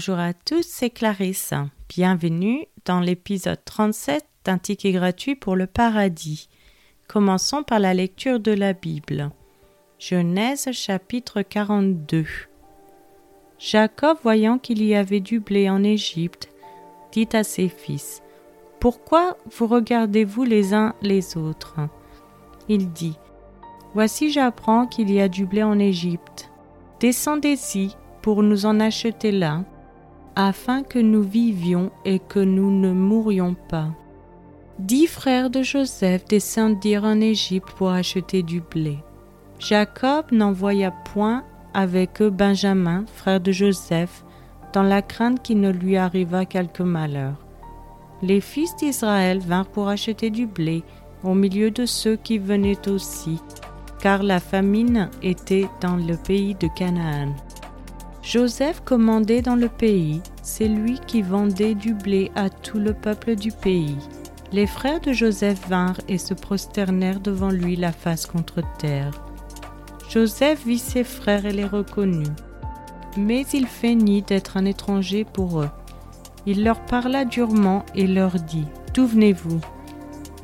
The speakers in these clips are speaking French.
Bonjour à tous, c'est Clarisse. Bienvenue dans l'épisode 37 d'un ticket gratuit pour le paradis. Commençons par la lecture de la Bible. Genèse chapitre 42. Jacob, voyant qu'il y avait du blé en Égypte, dit à ses fils Pourquoi vous regardez-vous les uns les autres? Il dit Voici, j'apprends qu'il y a du blé en Égypte. Descendez-y pour nous en acheter là, afin que nous vivions et que nous ne mourions pas. Dix frères de Joseph descendirent en Égypte pour acheter du blé. Jacob n'envoya point avec eux Benjamin, frère de Joseph, dans la crainte qu'il ne lui arrivât quelque malheur. Les fils d'Israël vinrent pour acheter du blé au milieu de ceux qui venaient aussi, car la famine était dans le pays de Canaan. Joseph commandait dans le pays, c'est lui qui vendait du blé à tout le peuple du pays. Les frères de Joseph vinrent et se prosternèrent devant lui la face contre terre. Joseph vit ses frères et les reconnut. Mais il feignit d'être un étranger pour eux. Il leur parla durement et leur dit D'où venez-vous?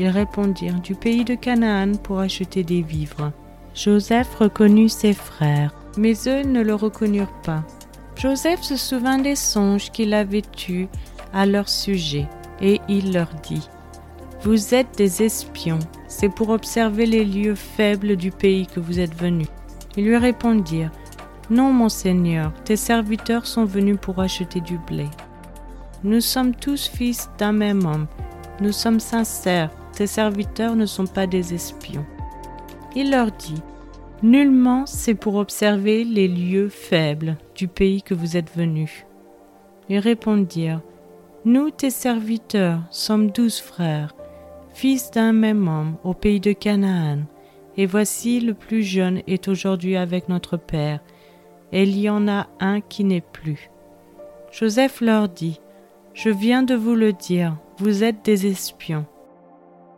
Ils répondirent Du pays de Canaan pour acheter des vivres. Joseph reconnut ses frères, mais eux ne le reconnurent pas. Joseph se souvint des songes qu'il avait eus à leur sujet, et il leur dit Vous êtes des espions, c'est pour observer les lieux faibles du pays que vous êtes venus. Ils lui répondirent Non, mon Seigneur, tes serviteurs sont venus pour acheter du blé. Nous sommes tous fils d'un même homme, nous sommes sincères, tes serviteurs ne sont pas des espions. Il leur dit Nullement c'est pour observer les lieux faibles du pays que vous êtes venus. Ils répondirent Nous, tes serviteurs, sommes douze frères, fils d'un même homme, au pays de Canaan, et voici le plus jeune est aujourd'hui avec notre père, et il y en a un qui n'est plus. Joseph leur dit Je viens de vous le dire, vous êtes des espions.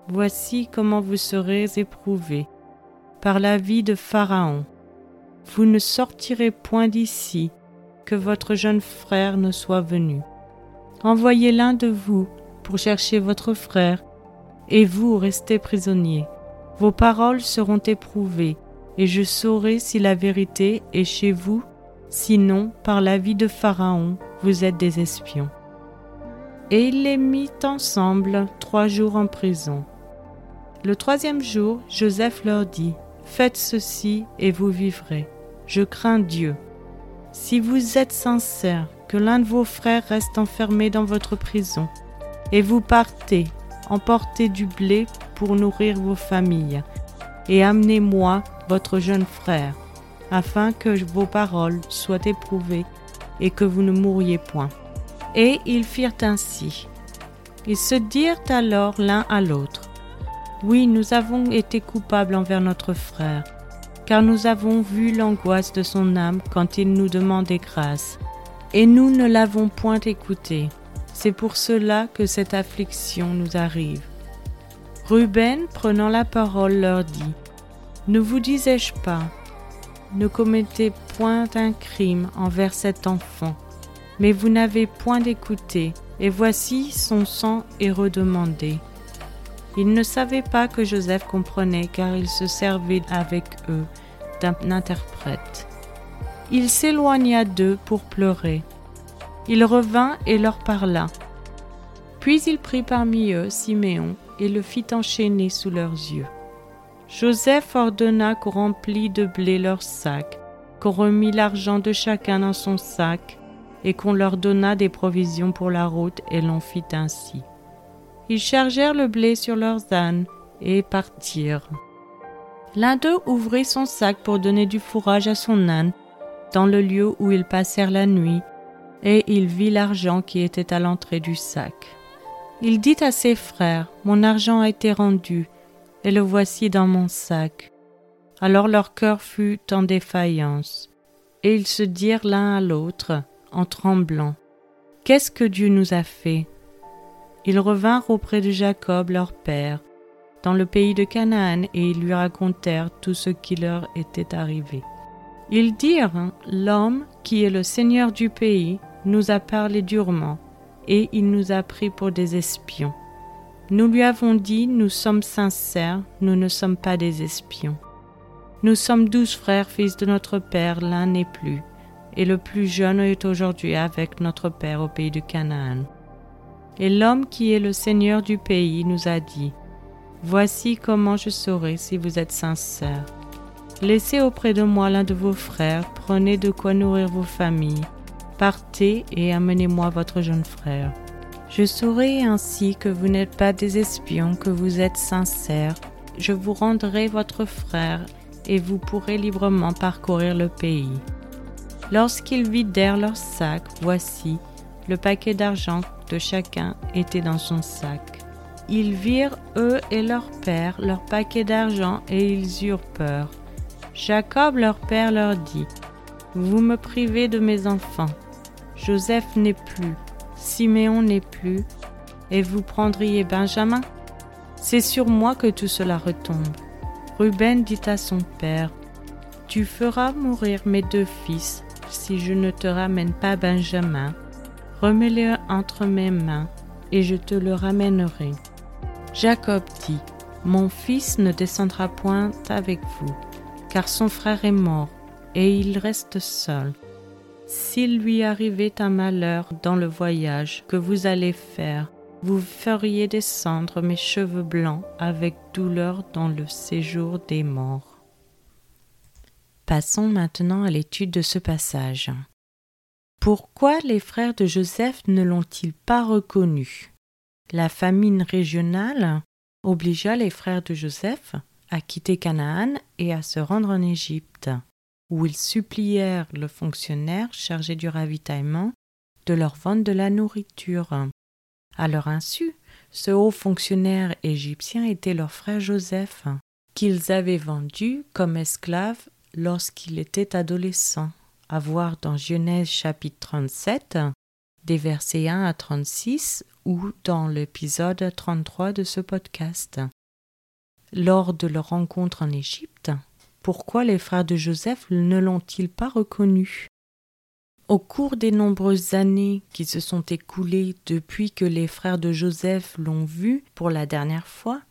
Voici comment vous serez éprouvés par la vie de Pharaon. Vous ne sortirez point d'ici, que votre jeune frère ne soit venu. Envoyez l'un de vous pour chercher votre frère, et vous restez prisonniers. Vos paroles seront éprouvées, et je saurai si la vérité est chez vous, sinon, par la vie de Pharaon, vous êtes des espions. Et il les mit ensemble trois jours en prison. Le troisième jour, Joseph leur dit, Faites ceci et vous vivrez. Je crains Dieu. Si vous êtes sincère, que l'un de vos frères reste enfermé dans votre prison, et vous partez, emportez du blé pour nourrir vos familles, et amenez-moi votre jeune frère, afin que vos paroles soient éprouvées et que vous ne mouriez point. Et ils firent ainsi. Ils se dirent alors l'un à l'autre, oui, nous avons été coupables envers notre frère, car nous avons vu l'angoisse de son âme quand il nous demandait grâce, et nous ne l'avons point écouté. C'est pour cela que cette affliction nous arrive. Ruben, prenant la parole, leur dit, Ne vous disais-je pas, ne commettez point un crime envers cet enfant, mais vous n'avez point d'écouter, et voici son sang est redemandé. Ils ne savaient pas que Joseph comprenait car il se servait avec eux d'un interprète. Il s'éloigna d'eux pour pleurer. Il revint et leur parla. Puis il prit parmi eux Siméon et le fit enchaîner sous leurs yeux. Joseph ordonna qu'on remplît de blé leurs sacs, qu'on remit l'argent de chacun dans son sac, et qu'on leur donna des provisions pour la route, et l'on fit ainsi. Ils chargèrent le blé sur leurs ânes et partirent. L'un d'eux ouvrit son sac pour donner du fourrage à son âne dans le lieu où ils passèrent la nuit, et il vit l'argent qui était à l'entrée du sac. Il dit à ses frères, Mon argent a été rendu, et le voici dans mon sac. Alors leur cœur fut en défaillance, et ils se dirent l'un à l'autre, en tremblant, Qu'est-ce que Dieu nous a fait? Ils revinrent auprès de Jacob leur père, dans le pays de Canaan, et ils lui racontèrent tout ce qui leur était arrivé. Ils dirent, L'homme qui est le seigneur du pays nous a parlé durement, et il nous a pris pour des espions. Nous lui avons dit, nous sommes sincères, nous ne sommes pas des espions. Nous sommes douze frères, fils de notre Père, l'un n'est plus, et le plus jeune est aujourd'hui avec notre Père au pays de Canaan. Et l'homme qui est le Seigneur du pays nous a dit, Voici comment je saurai si vous êtes sincères. Laissez auprès de moi l'un de vos frères, prenez de quoi nourrir vos familles, partez et amenez-moi votre jeune frère. Je saurai ainsi que vous n'êtes pas des espions, que vous êtes sincères. Je vous rendrai votre frère, et vous pourrez librement parcourir le pays. Lorsqu'ils vidèrent leur sac, voici, le paquet d'argent de chacun était dans son sac. Ils virent, eux et leur père, leur paquet d'argent, et ils eurent peur. Jacob, leur père, leur dit, Vous me privez de mes enfants. Joseph n'est plus, Siméon n'est plus, et vous prendriez Benjamin? C'est sur moi que tout cela retombe. Ruben dit à son père, Tu feras mourir mes deux fils si je ne te ramène pas Benjamin. Remets-le entre mes mains, et je te le ramènerai. Jacob dit, Mon fils ne descendra point avec vous, car son frère est mort, et il reste seul. S'il lui arrivait un malheur dans le voyage que vous allez faire, vous feriez descendre mes cheveux blancs avec douleur dans le séjour des morts. Passons maintenant à l'étude de ce passage. Pourquoi les frères de Joseph ne l'ont-ils pas reconnu? La famine régionale obligea les frères de Joseph à quitter Canaan et à se rendre en Égypte, où ils supplièrent le fonctionnaire chargé du ravitaillement de leur vendre de la nourriture. À leur insu, ce haut fonctionnaire égyptien était leur frère Joseph, qu'ils avaient vendu comme esclave lorsqu'il était adolescent à voir dans Genèse chapitre 37, des versets 1 à 36 ou dans l'épisode 33 de ce podcast. Lors de leur rencontre en Égypte, pourquoi les frères de Joseph ne l'ont-ils pas reconnu? Au cours des nombreuses années qui se sont écoulées depuis que les frères de Joseph l'ont vu pour la dernière fois,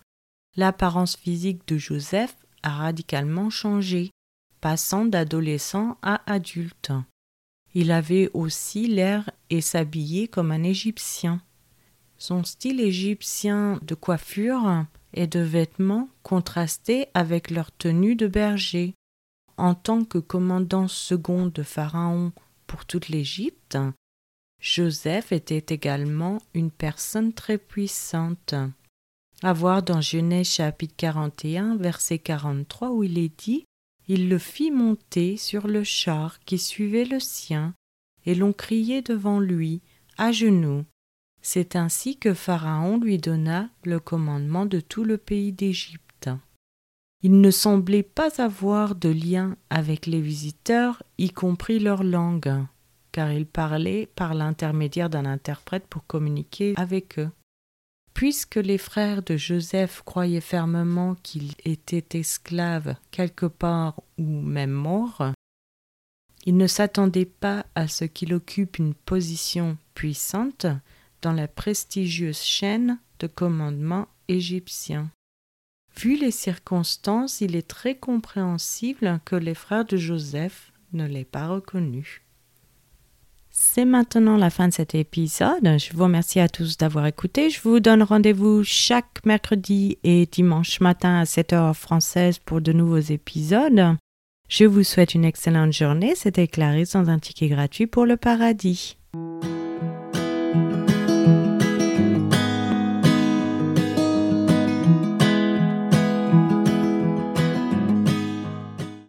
l'apparence physique de Joseph a radicalement changé passant d'adolescent à adulte. Il avait aussi l'air et s'habillait comme un Égyptien. Son style égyptien de coiffure et de vêtements contrastait avec leur tenue de berger. En tant que commandant second de Pharaon pour toute l'Égypte, Joseph était également une personne très puissante. À voir dans Genèse chapitre 41, verset 43, où il est dit il le fit monter sur le char qui suivait le sien, et l'on criait devant lui, à genoux. C'est ainsi que Pharaon lui donna le commandement de tout le pays d'Égypte. Il ne semblait pas avoir de lien avec les visiteurs, y compris leur langue, car il parlait par l'intermédiaire d'un interprète pour communiquer avec eux. Puisque les frères de Joseph croyaient fermement qu'il était esclave quelque part ou même mort, ils ne s'attendaient pas à ce qu'il occupe une position puissante dans la prestigieuse chaîne de commandement égyptien. Vu les circonstances, il est très compréhensible que les frères de Joseph ne l'aient pas reconnu. C'est maintenant la fin de cet épisode. Je vous remercie à tous d'avoir écouté. Je vous donne rendez-vous chaque mercredi et dimanche matin à 7h française pour de nouveaux épisodes. Je vous souhaite une excellente journée. C'était Clarisse dans un ticket gratuit pour le paradis.